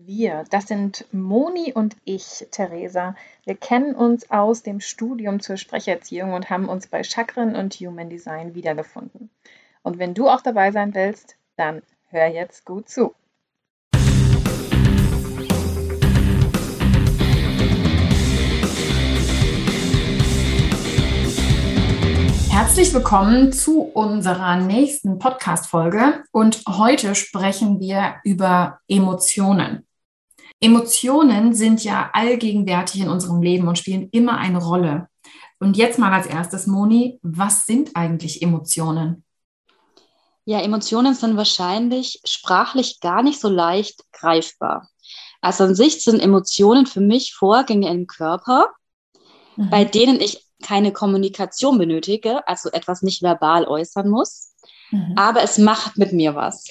Wir, das sind Moni und ich, Theresa. Wir kennen uns aus dem Studium zur Sprecherziehung und haben uns bei Chakren und Human Design wiedergefunden. Und wenn du auch dabei sein willst, dann hör jetzt gut zu. Herzlich willkommen zu unserer nächsten Podcast-Folge und heute sprechen wir über Emotionen. Emotionen sind ja allgegenwärtig in unserem Leben und spielen immer eine Rolle. Und jetzt mal als erstes, Moni, was sind eigentlich Emotionen? Ja, Emotionen sind wahrscheinlich sprachlich gar nicht so leicht greifbar. Also an sich sind Emotionen für mich Vorgänge im Körper, mhm. bei denen ich keine Kommunikation benötige, also etwas nicht verbal äußern muss, mhm. aber es macht mit mir was.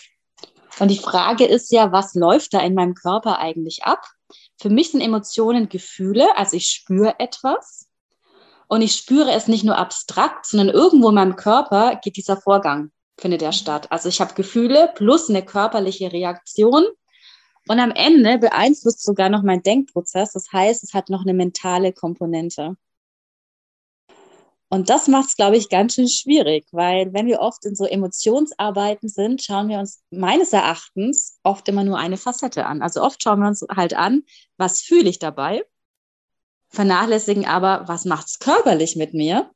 Und die Frage ist ja, was läuft da in meinem Körper eigentlich ab? Für mich sind Emotionen Gefühle, also ich spüre etwas und ich spüre es nicht nur abstrakt, sondern irgendwo in meinem Körper geht dieser Vorgang, findet er statt. Also ich habe Gefühle plus eine körperliche Reaktion und am Ende beeinflusst sogar noch mein Denkprozess. Das heißt, es hat noch eine mentale Komponente. Und das macht es, glaube ich, ganz schön schwierig, weil wenn wir oft in so Emotionsarbeiten sind, schauen wir uns meines Erachtens oft immer nur eine Facette an. Also oft schauen wir uns halt an, was fühle ich dabei, vernachlässigen aber, was macht es körperlich mit mir.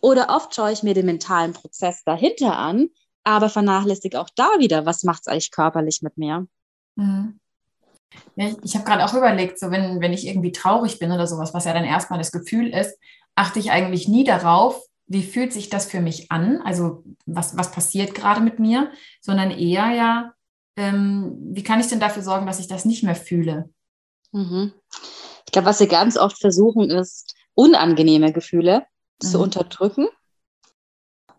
Oder oft schaue ich mir den mentalen Prozess dahinter an, aber vernachlässige auch da wieder, was macht es eigentlich körperlich mit mir. Mhm. Ja, ich, ich habe gerade auch überlegt, so wenn, wenn ich irgendwie traurig bin oder sowas, was ja dann erstmal das Gefühl ist, achte ich eigentlich nie darauf, wie fühlt sich das für mich an, also was, was passiert gerade mit mir, sondern eher ja, ähm, wie kann ich denn dafür sorgen, dass ich das nicht mehr fühle? Mhm. Ich glaube, was wir ganz oft versuchen, ist, unangenehme Gefühle mhm. zu unterdrücken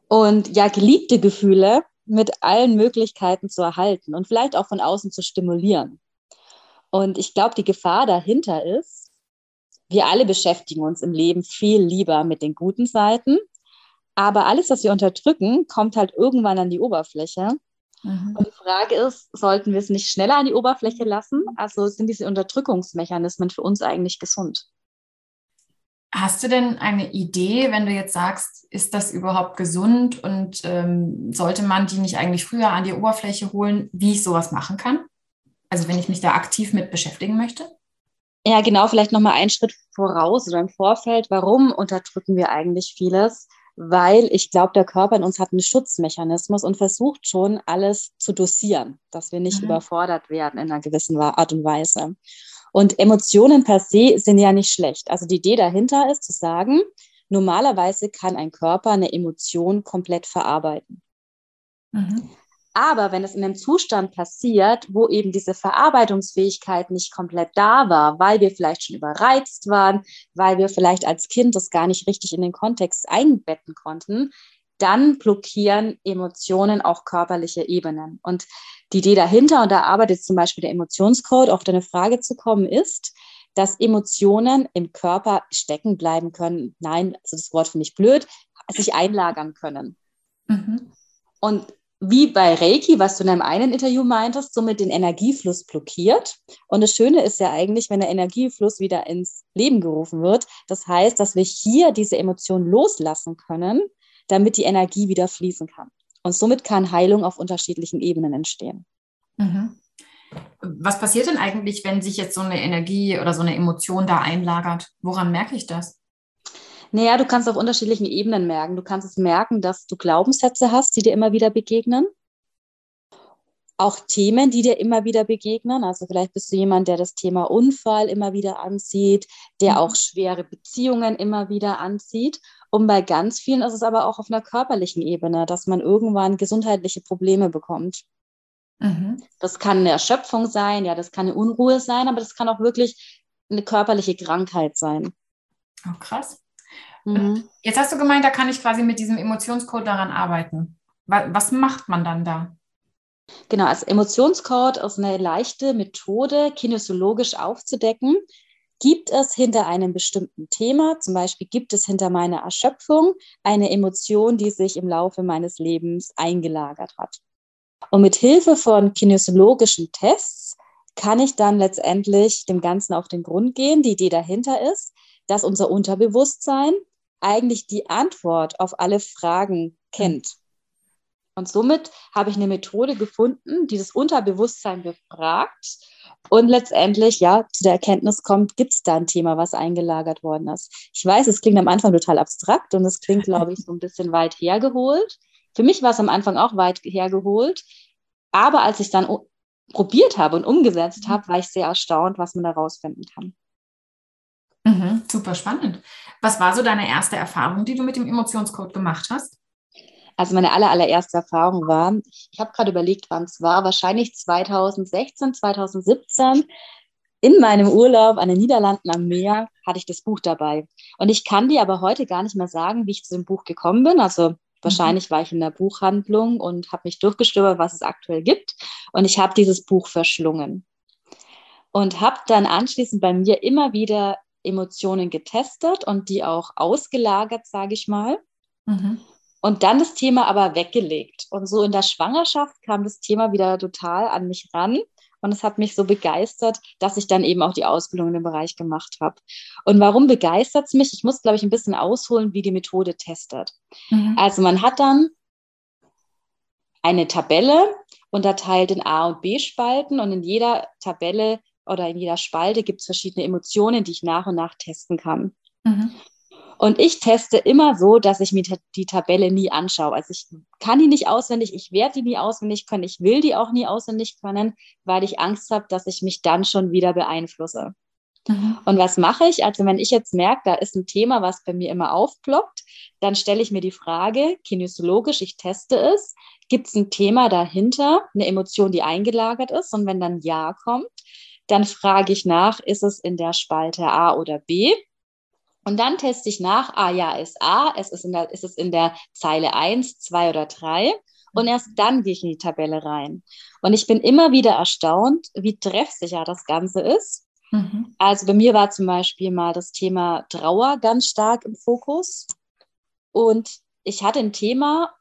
und ja, geliebte Gefühle mit allen Möglichkeiten zu erhalten und vielleicht auch von außen zu stimulieren. Und ich glaube, die Gefahr dahinter ist, wir alle beschäftigen uns im Leben viel lieber mit den guten Seiten. Aber alles, was wir unterdrücken, kommt halt irgendwann an die Oberfläche. Mhm. Und die Frage ist, sollten wir es nicht schneller an die Oberfläche lassen? Also sind diese Unterdrückungsmechanismen für uns eigentlich gesund? Hast du denn eine Idee, wenn du jetzt sagst, ist das überhaupt gesund und ähm, sollte man die nicht eigentlich früher an die Oberfläche holen, wie ich sowas machen kann? Also wenn ich mich da aktiv mit beschäftigen möchte? Ja, genau, vielleicht nochmal einen Schritt voraus oder im Vorfeld. Warum unterdrücken wir eigentlich vieles? Weil ich glaube, der Körper in uns hat einen Schutzmechanismus und versucht schon, alles zu dosieren, dass wir nicht mhm. überfordert werden in einer gewissen Art und Weise. Und Emotionen per se sind ja nicht schlecht. Also die Idee dahinter ist zu sagen, normalerweise kann ein Körper eine Emotion komplett verarbeiten. Mhm. Aber wenn es in einem Zustand passiert, wo eben diese Verarbeitungsfähigkeit nicht komplett da war, weil wir vielleicht schon überreizt waren, weil wir vielleicht als Kind das gar nicht richtig in den Kontext einbetten konnten, dann blockieren Emotionen auch körperliche Ebenen. Und die Idee dahinter, und da arbeitet zum Beispiel der Emotionscode, auf deine Frage zu kommen, ist, dass Emotionen im Körper stecken bleiben können. Nein, also das Wort finde ich blöd, sich einlagern können. Mhm. Und wie bei Reiki, was du in einem einen Interview meintest, somit den Energiefluss blockiert. Und das Schöne ist ja eigentlich, wenn der Energiefluss wieder ins Leben gerufen wird. Das heißt, dass wir hier diese Emotion loslassen können, damit die Energie wieder fließen kann. Und somit kann Heilung auf unterschiedlichen Ebenen entstehen. Mhm. Was passiert denn eigentlich, wenn sich jetzt so eine Energie oder so eine Emotion da einlagert? Woran merke ich das? Naja, du kannst auf unterschiedlichen Ebenen merken. Du kannst es merken, dass du Glaubenssätze hast, die dir immer wieder begegnen. Auch Themen, die dir immer wieder begegnen. Also vielleicht bist du jemand, der das Thema Unfall immer wieder ansieht, der mhm. auch schwere Beziehungen immer wieder ansieht. Und bei ganz vielen ist es aber auch auf einer körperlichen Ebene, dass man irgendwann gesundheitliche Probleme bekommt. Mhm. Das kann eine Erschöpfung sein, ja, das kann eine Unruhe sein, aber das kann auch wirklich eine körperliche Krankheit sein. Oh, krass. Mhm. Jetzt hast du gemeint, da kann ich quasi mit diesem Emotionscode daran arbeiten. Was macht man dann da? Genau, als Emotionscode ist eine leichte Methode, kinesiologisch aufzudecken. Gibt es hinter einem bestimmten Thema, zum Beispiel gibt es hinter meiner Erschöpfung eine Emotion, die sich im Laufe meines Lebens eingelagert hat? Und mit Hilfe von kinesiologischen Tests kann ich dann letztendlich dem Ganzen auf den Grund gehen. Die Idee dahinter ist, dass unser Unterbewusstsein eigentlich die Antwort auf alle Fragen kennt. Und somit habe ich eine Methode gefunden, die das Unterbewusstsein befragt und letztendlich ja zu der Erkenntnis kommt, gibt es da ein Thema, was eingelagert worden ist. Ich weiß, es klingt am Anfang total abstrakt und es klingt, glaube ich, so ein bisschen weit hergeholt. Für mich war es am Anfang auch weit hergeholt, aber als ich es dann probiert habe und umgesetzt habe, war ich sehr erstaunt, was man da rausfinden kann. Mhm, super spannend. Was war so deine erste Erfahrung, die du mit dem Emotionscode gemacht hast? Also meine aller, allererste Erfahrung war, ich habe gerade überlegt, wann es war, wahrscheinlich 2016, 2017. In meinem Urlaub an den Niederlanden am Meer hatte ich das Buch dabei. Und ich kann dir aber heute gar nicht mehr sagen, wie ich zu dem Buch gekommen bin. Also wahrscheinlich mhm. war ich in der Buchhandlung und habe mich durchgestöbert, was es aktuell gibt. Und ich habe dieses Buch verschlungen. Und habe dann anschließend bei mir immer wieder Emotionen getestet und die auch ausgelagert, sage ich mal. Mhm. Und dann das Thema aber weggelegt. Und so in der Schwangerschaft kam das Thema wieder total an mich ran. Und es hat mich so begeistert, dass ich dann eben auch die Ausbildung in dem Bereich gemacht habe. Und warum begeistert es mich? Ich muss, glaube ich, ein bisschen ausholen, wie die Methode testet. Mhm. Also man hat dann eine Tabelle unterteilt in A- und B-Spalten und in jeder Tabelle oder in jeder Spalte gibt es verschiedene Emotionen, die ich nach und nach testen kann. Mhm. Und ich teste immer so, dass ich mir die Tabelle nie anschaue. Also ich kann die nicht auswendig, ich werde die nie auswendig können, ich will die auch nie auswendig können, weil ich Angst habe, dass ich mich dann schon wieder beeinflusse. Mhm. Und was mache ich? Also wenn ich jetzt merke, da ist ein Thema, was bei mir immer aufploppt, dann stelle ich mir die Frage, kinesiologisch, ich teste es, gibt es ein Thema dahinter, eine Emotion, die eingelagert ist? Und wenn dann Ja kommt, dann frage ich nach, ist es in der Spalte A oder B? Und dann teste ich nach, ah ja, ist A, es ist, in der, ist es in der Zeile 1, 2 oder 3. Und erst dann gehe ich in die Tabelle rein. Und ich bin immer wieder erstaunt, wie treffsicher das Ganze ist. Mhm. Also bei mir war zum Beispiel mal das Thema Trauer ganz stark im Fokus. Und ich hatte ein Thema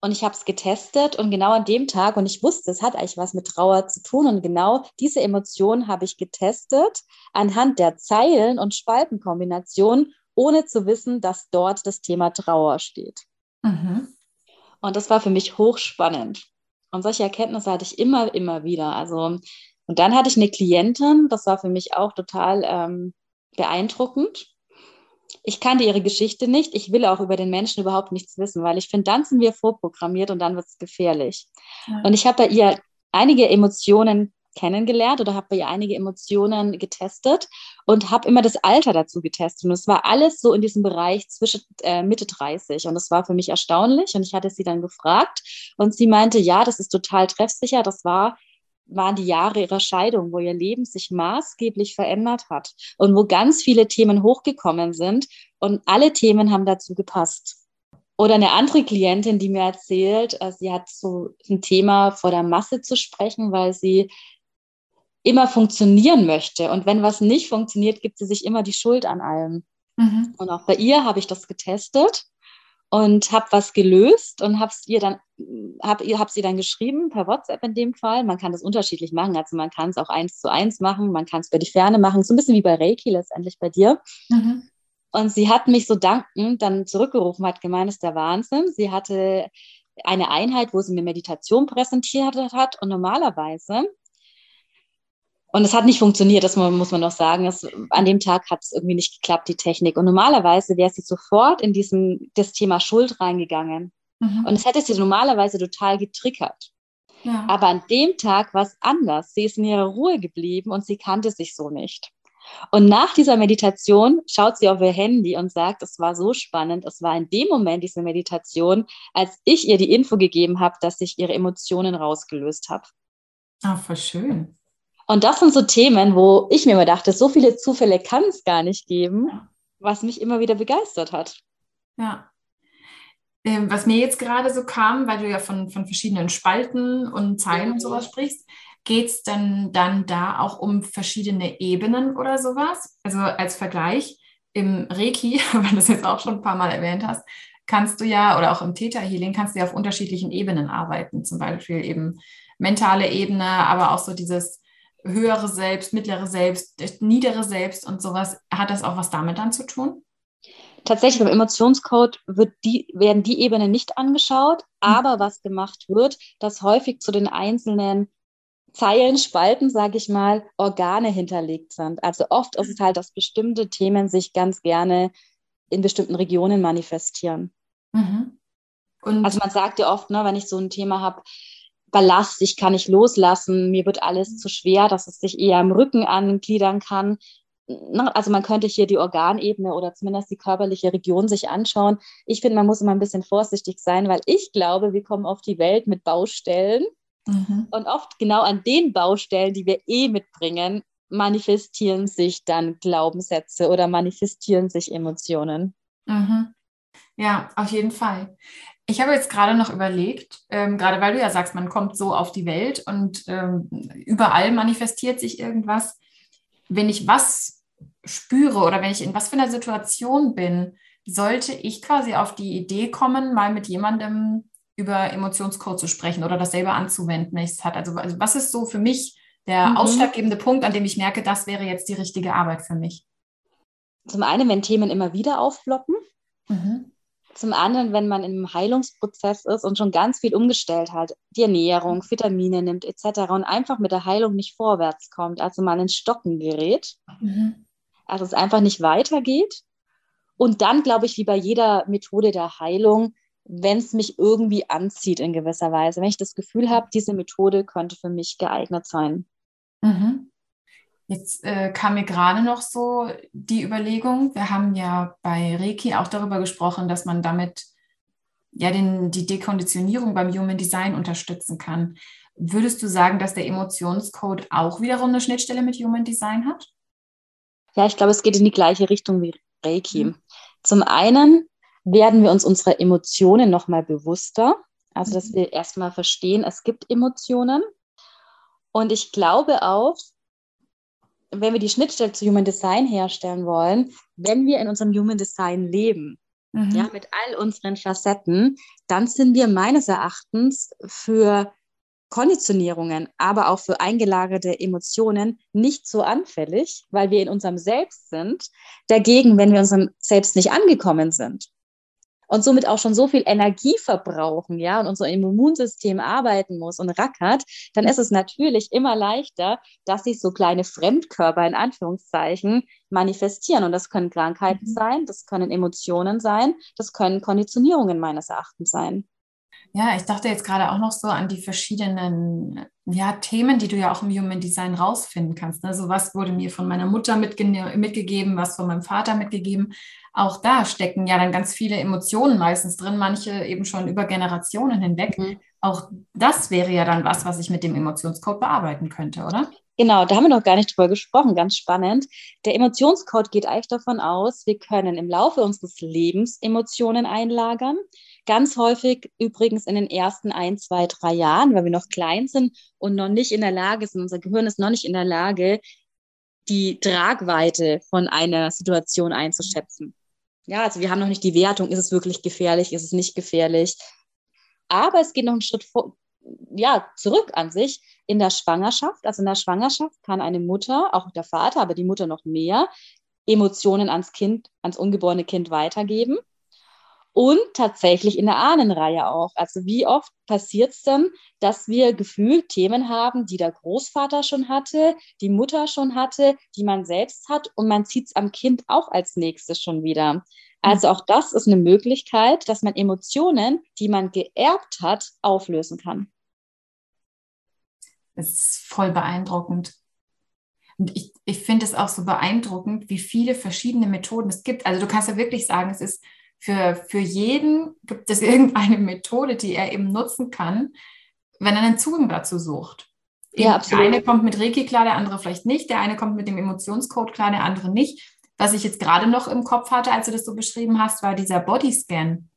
und ich habe es getestet und genau an dem Tag, und ich wusste, es hat eigentlich was mit Trauer zu tun. Und genau diese Emotion habe ich getestet anhand der Zeilen- und Spaltenkombination, ohne zu wissen, dass dort das Thema Trauer steht. Mhm. Und das war für mich hochspannend. Und solche Erkenntnisse hatte ich immer, immer wieder. Also, und dann hatte ich eine Klientin, das war für mich auch total ähm, beeindruckend ich kannte ihre Geschichte nicht. Ich will auch über den Menschen überhaupt nichts wissen, weil ich finde, dann sind wir vorprogrammiert und dann wird es gefährlich. Ja. Und ich habe bei ihr einige Emotionen kennengelernt oder habe bei ihr einige Emotionen getestet und habe immer das Alter dazu getestet. Und es war alles so in diesem Bereich zwischen äh, Mitte 30. Und das war für mich erstaunlich. Und ich hatte sie dann gefragt und sie meinte, ja, das ist total treffsicher. Das war waren die Jahre ihrer Scheidung, wo ihr Leben sich maßgeblich verändert hat und wo ganz viele Themen hochgekommen sind und alle Themen haben dazu gepasst. Oder eine andere Klientin, die mir erzählt, äh, sie hat so ein Thema vor der Masse zu sprechen, weil sie immer funktionieren möchte. Und wenn was nicht funktioniert, gibt sie sich immer die Schuld an allem. Mhm. Und auch bei ihr habe ich das getestet und habe was gelöst und habe ihr dann habe hab sie dann geschrieben per WhatsApp in dem Fall. Man kann das unterschiedlich machen, also man kann es auch eins zu eins machen, man kann es über die Ferne machen, so ein bisschen wie bei Reiki letztendlich bei dir. Mhm. Und sie hat mich so dankend dann zurückgerufen, hat gemeint, das ist der Wahnsinn. Sie hatte eine Einheit, wo sie eine Meditation präsentiert hat und normalerweise und es hat nicht funktioniert, das muss man noch sagen. Es, an dem Tag hat es irgendwie nicht geklappt, die Technik. Und normalerweise wäre sie sofort in diesem, das Thema Schuld reingegangen. Mhm. Und es hätte sie normalerweise total getriggert. Ja. Aber an dem Tag war es anders. Sie ist in ihrer Ruhe geblieben und sie kannte sich so nicht. Und nach dieser Meditation schaut sie auf ihr Handy und sagt, es war so spannend. Es war in dem Moment, diese Meditation, als ich ihr die Info gegeben habe, dass ich ihre Emotionen rausgelöst habe. Ah, voll schön. Und das sind so Themen, wo ich mir immer dachte, so viele Zufälle kann es gar nicht geben, was mich immer wieder begeistert hat. Ja. Ähm, was mir jetzt gerade so kam, weil du ja von, von verschiedenen Spalten und Zeilen mhm. und sowas sprichst, geht es denn dann da auch um verschiedene Ebenen oder sowas? Also als Vergleich im Reiki, weil du das jetzt auch schon ein paar Mal erwähnt hast, kannst du ja, oder auch im Theta Healing, kannst du ja auf unterschiedlichen Ebenen arbeiten. Zum Beispiel eben mentale Ebene, aber auch so dieses höhere Selbst, mittlere Selbst, niedere Selbst und sowas. Hat das auch was damit dann zu tun? Tatsächlich beim Emotionscode wird die, werden die Ebenen nicht angeschaut, mhm. aber was gemacht wird, dass häufig zu den einzelnen Zeilen, Spalten, sage ich mal, Organe hinterlegt sind. Also oft ist es halt, dass bestimmte Themen sich ganz gerne in bestimmten Regionen manifestieren. Mhm. also man sagt ja oft, ne, wenn ich so ein Thema habe, Ballast, ich kann nicht loslassen, mir wird alles zu schwer, dass es sich eher im Rücken angliedern kann. Also man könnte hier die Organebene oder zumindest die körperliche Region sich anschauen. Ich finde, man muss immer ein bisschen vorsichtig sein, weil ich glaube, wir kommen auf die Welt mit Baustellen. Mhm. Und oft genau an den Baustellen, die wir eh mitbringen, manifestieren sich dann Glaubenssätze oder manifestieren sich Emotionen. Mhm. Ja, auf jeden Fall. Ich habe jetzt gerade noch überlegt, ähm, gerade weil du ja sagst, man kommt so auf die Welt und ähm, überall manifestiert sich irgendwas. Wenn ich was spüre oder wenn ich in was für einer Situation bin, sollte ich quasi auf die Idee kommen, mal mit jemandem über Emotionscode zu sprechen oder das selber anzuwenden, wenn ich es hat. Also, also was ist so für mich der mhm. ausschlaggebende Punkt, an dem ich merke, das wäre jetzt die richtige Arbeit für mich? Zum einen, wenn Themen immer wieder aufploppen. Mhm. Zum anderen, wenn man im Heilungsprozess ist und schon ganz viel umgestellt hat, die Ernährung, Vitamine nimmt etc. und einfach mit der Heilung nicht vorwärts kommt, also man ins Stocken gerät, mhm. also es einfach nicht weitergeht. Und dann, glaube ich, wie bei jeder Methode der Heilung, wenn es mich irgendwie anzieht in gewisser Weise, wenn ich das Gefühl habe, diese Methode könnte für mich geeignet sein. Mhm. Jetzt äh, kam mir gerade noch so die Überlegung, wir haben ja bei Reiki auch darüber gesprochen, dass man damit ja den, die Dekonditionierung beim Human Design unterstützen kann. Würdest du sagen, dass der Emotionscode auch wiederum eine Schnittstelle mit Human Design hat? Ja, ich glaube, es geht in die gleiche Richtung wie Reiki. Mhm. Zum einen werden wir uns unserer Emotionen nochmal bewusster, also dass mhm. wir erstmal verstehen, es gibt Emotionen. Und ich glaube auch, wenn wir die Schnittstelle zu Human Design herstellen wollen, wenn wir in unserem Human Design leben, mhm. ja, mit all unseren Facetten, dann sind wir meines Erachtens für Konditionierungen, aber auch für eingelagerte Emotionen nicht so anfällig, weil wir in unserem Selbst sind. Dagegen, wenn wir unserem Selbst nicht angekommen sind, und somit auch schon so viel Energie verbrauchen, ja, und unser Immunsystem arbeiten muss und rackert, dann ist es natürlich immer leichter, dass sich so kleine Fremdkörper in Anführungszeichen manifestieren. Und das können Krankheiten mhm. sein, das können Emotionen sein, das können Konditionierungen meines Erachtens sein. Ja, ich dachte jetzt gerade auch noch so an die verschiedenen ja, Themen, die du ja auch im Human Design rausfinden kannst. Also was wurde mir von meiner Mutter mitge mitgegeben, was von meinem Vater mitgegeben. Auch da stecken ja dann ganz viele Emotionen meistens drin, manche eben schon über Generationen hinweg. Mhm. Auch das wäre ja dann was, was ich mit dem Emotionscode bearbeiten könnte, oder? Genau, da haben wir noch gar nicht drüber gesprochen, ganz spannend. Der Emotionscode geht eigentlich davon aus, wir können im Laufe unseres Lebens Emotionen einlagern. Ganz häufig übrigens in den ersten ein, zwei, drei Jahren, weil wir noch klein sind und noch nicht in der Lage sind, unser Gehirn ist noch nicht in der Lage, die Tragweite von einer Situation einzuschätzen. Ja, also wir haben noch nicht die Wertung, ist es wirklich gefährlich, ist es nicht gefährlich. Aber es geht noch einen Schritt vor, ja, zurück an sich in der Schwangerschaft. Also in der Schwangerschaft kann eine Mutter, auch der Vater, aber die Mutter noch mehr, Emotionen ans Kind, ans ungeborene Kind weitergeben und tatsächlich in der Ahnenreihe auch. Also wie oft passiert es denn, dass wir gefühlt Themen haben, die der Großvater schon hatte, die Mutter schon hatte, die man selbst hat und man zieht es am Kind auch als nächstes schon wieder. Also auch das ist eine Möglichkeit, dass man Emotionen, die man geerbt hat, auflösen kann. Das ist voll beeindruckend. Und ich, ich finde es auch so beeindruckend, wie viele verschiedene Methoden es gibt. Also du kannst ja wirklich sagen, es ist für, für jeden gibt es irgendeine Methode, die er eben nutzen kann, wenn er einen Zugang dazu sucht. Ja, absolut. Der eine kommt mit Reiki klar, der andere vielleicht nicht. Der eine kommt mit dem Emotionscode klar, der andere nicht. Was ich jetzt gerade noch im Kopf hatte, als du das so beschrieben hast, war dieser Bodyscan.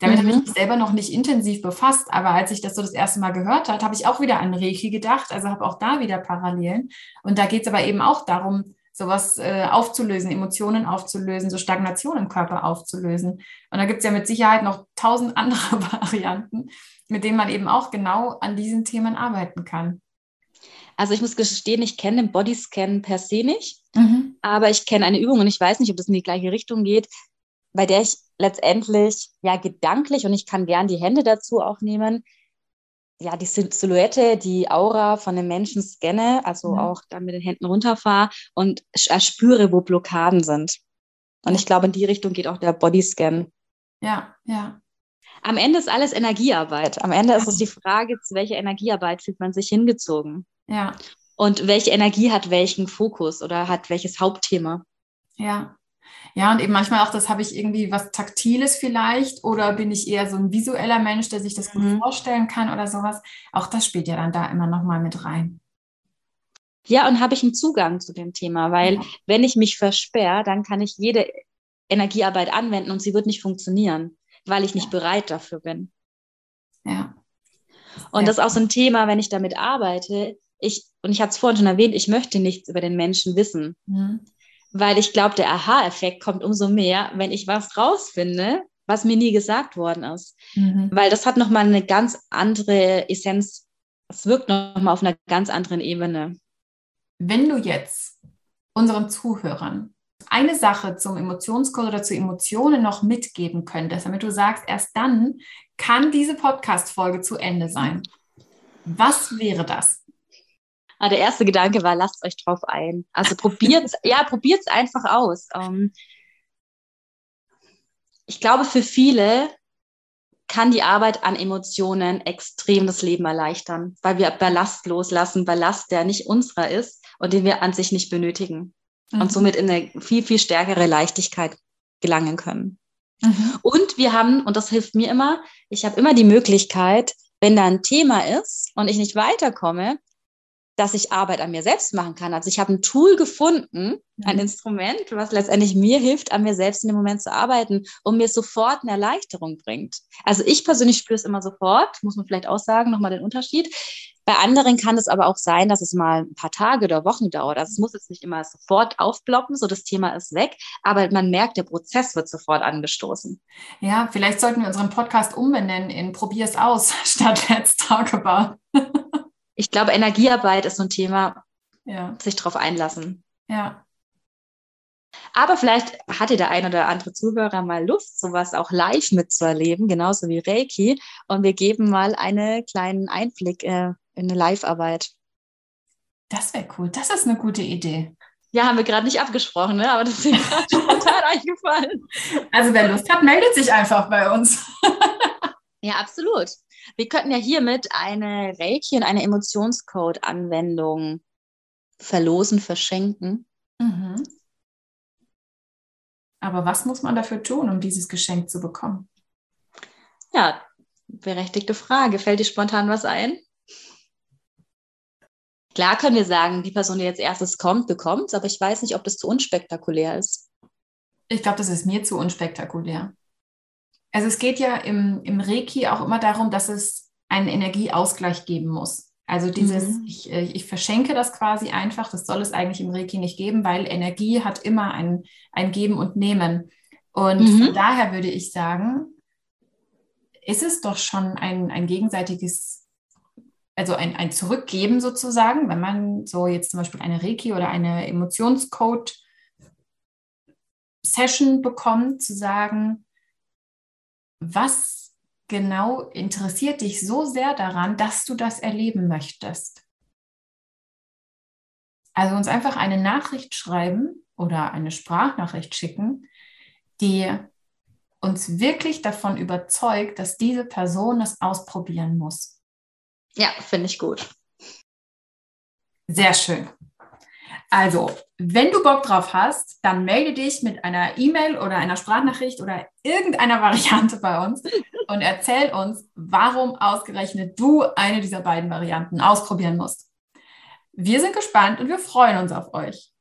Damit mhm. habe ich mich selber noch nicht intensiv befasst, aber als ich das so das erste Mal gehört habe, habe ich auch wieder an Reiki gedacht, also habe auch da wieder Parallelen. Und da geht es aber eben auch darum, sowas äh, aufzulösen, Emotionen aufzulösen, so Stagnation im Körper aufzulösen. Und da gibt es ja mit Sicherheit noch tausend andere Varianten, mit denen man eben auch genau an diesen Themen arbeiten kann. Also ich muss gestehen, ich kenne den Bodyscan per se nicht, mhm. aber ich kenne eine Übung und ich weiß nicht, ob das in die gleiche Richtung geht, bei der ich letztendlich ja gedanklich und ich kann gern die Hände dazu auch nehmen, ja, die Silhouette, die Aura von dem Menschen scanne, also mhm. auch dann mit den Händen runterfahre und erspüre, wo Blockaden sind. Und ich glaube, in die Richtung geht auch der Bodyscan. Ja, ja. Am Ende ist alles Energiearbeit. Am Ende ist es die Frage, zu welcher Energiearbeit fühlt man sich hingezogen? Ja. Und welche Energie hat welchen Fokus oder hat welches Hauptthema? Ja. Ja, und eben manchmal auch, das habe ich irgendwie was Taktiles vielleicht oder bin ich eher so ein visueller Mensch, der sich das gut mhm. vorstellen kann oder sowas. Auch das spielt ja dann da immer nochmal mit rein. Ja, und habe ich einen Zugang zu dem Thema, weil ja. wenn ich mich versperre, dann kann ich jede Energiearbeit anwenden und sie wird nicht funktionieren, weil ich nicht ja. bereit dafür bin. Ja. Und ja. das ist auch so ein Thema, wenn ich damit arbeite. Ich, und ich hatte es vorhin schon erwähnt, ich möchte nichts über den Menschen wissen. Mhm weil ich glaube, der Aha-Effekt kommt umso mehr, wenn ich was rausfinde, was mir nie gesagt worden ist. Mhm. Weil das hat nochmal eine ganz andere Essenz, es wirkt nochmal auf einer ganz anderen Ebene. Wenn du jetzt unseren Zuhörern eine Sache zum Emotionscode oder zu Emotionen noch mitgeben könntest, damit du sagst, erst dann kann diese Podcast-Folge zu Ende sein. Was wäre das? Ah, der erste Gedanke war, lasst euch drauf ein. Also probiert ja, probiert es einfach aus. Ähm, ich glaube, für viele kann die Arbeit an Emotionen extrem das Leben erleichtern, weil wir Ballast loslassen, Ballast, der nicht unserer ist und den wir an sich nicht benötigen mhm. und somit in eine viel, viel stärkere Leichtigkeit gelangen können. Mhm. Und wir haben, und das hilft mir immer, ich habe immer die Möglichkeit, wenn da ein Thema ist und ich nicht weiterkomme, dass ich Arbeit an mir selbst machen kann. Also ich habe ein Tool gefunden, ein mhm. Instrument, was letztendlich mir hilft, an mir selbst in dem Moment zu arbeiten und mir sofort eine Erleichterung bringt. Also ich persönlich spüre es immer sofort, muss man vielleicht auch sagen, nochmal den Unterschied. Bei anderen kann es aber auch sein, dass es mal ein paar Tage oder Wochen dauert. Also es muss jetzt nicht immer sofort aufploppen, so das Thema ist weg, aber man merkt, der Prozess wird sofort angestoßen. Ja, vielleicht sollten wir unseren Podcast umbenennen in Probier's aus statt Let's Talk About. Ich glaube, Energiearbeit ist so ein Thema, ja. sich darauf einlassen. Ja. Aber vielleicht hatte der ein oder andere Zuhörer mal Lust, sowas auch live mitzuerleben, genauso wie Reiki. Und wir geben mal einen kleinen Einblick äh, in eine Live-Arbeit. Das wäre cool. Das ist eine gute Idee. Ja, haben wir gerade nicht abgesprochen, ne? aber das ist mir gerade spontan eingefallen. Also wer Lust hat, meldet sich einfach bei uns. ja, absolut. Wir könnten ja hiermit eine Reiki und eine Emotionscode-Anwendung verlosen, verschenken. Mhm. Aber was muss man dafür tun, um dieses Geschenk zu bekommen? Ja, berechtigte Frage. Fällt dir spontan was ein? Klar können wir sagen, die Person, die jetzt erstes kommt, bekommt es, aber ich weiß nicht, ob das zu unspektakulär ist. Ich glaube, das ist mir zu unspektakulär. Also es geht ja im, im Reiki auch immer darum, dass es einen Energieausgleich geben muss. Also dieses, mhm. ich, äh, ich verschenke das quasi einfach, das soll es eigentlich im Reiki nicht geben, weil Energie hat immer ein, ein Geben und Nehmen. Und mhm. von daher würde ich sagen, ist es doch schon ein, ein gegenseitiges, also ein, ein Zurückgeben sozusagen, wenn man so jetzt zum Beispiel eine Reiki oder eine Emotionscode-Session bekommt, zu sagen, was genau interessiert dich so sehr daran, dass du das erleben möchtest? Also uns einfach eine Nachricht schreiben oder eine Sprachnachricht schicken, die uns wirklich davon überzeugt, dass diese Person es ausprobieren muss. Ja, finde ich gut. Sehr schön. Also, wenn du Bock drauf hast, dann melde dich mit einer E-Mail oder einer Sprachnachricht oder irgendeiner Variante bei uns und erzähl uns, warum ausgerechnet du eine dieser beiden Varianten ausprobieren musst. Wir sind gespannt und wir freuen uns auf euch.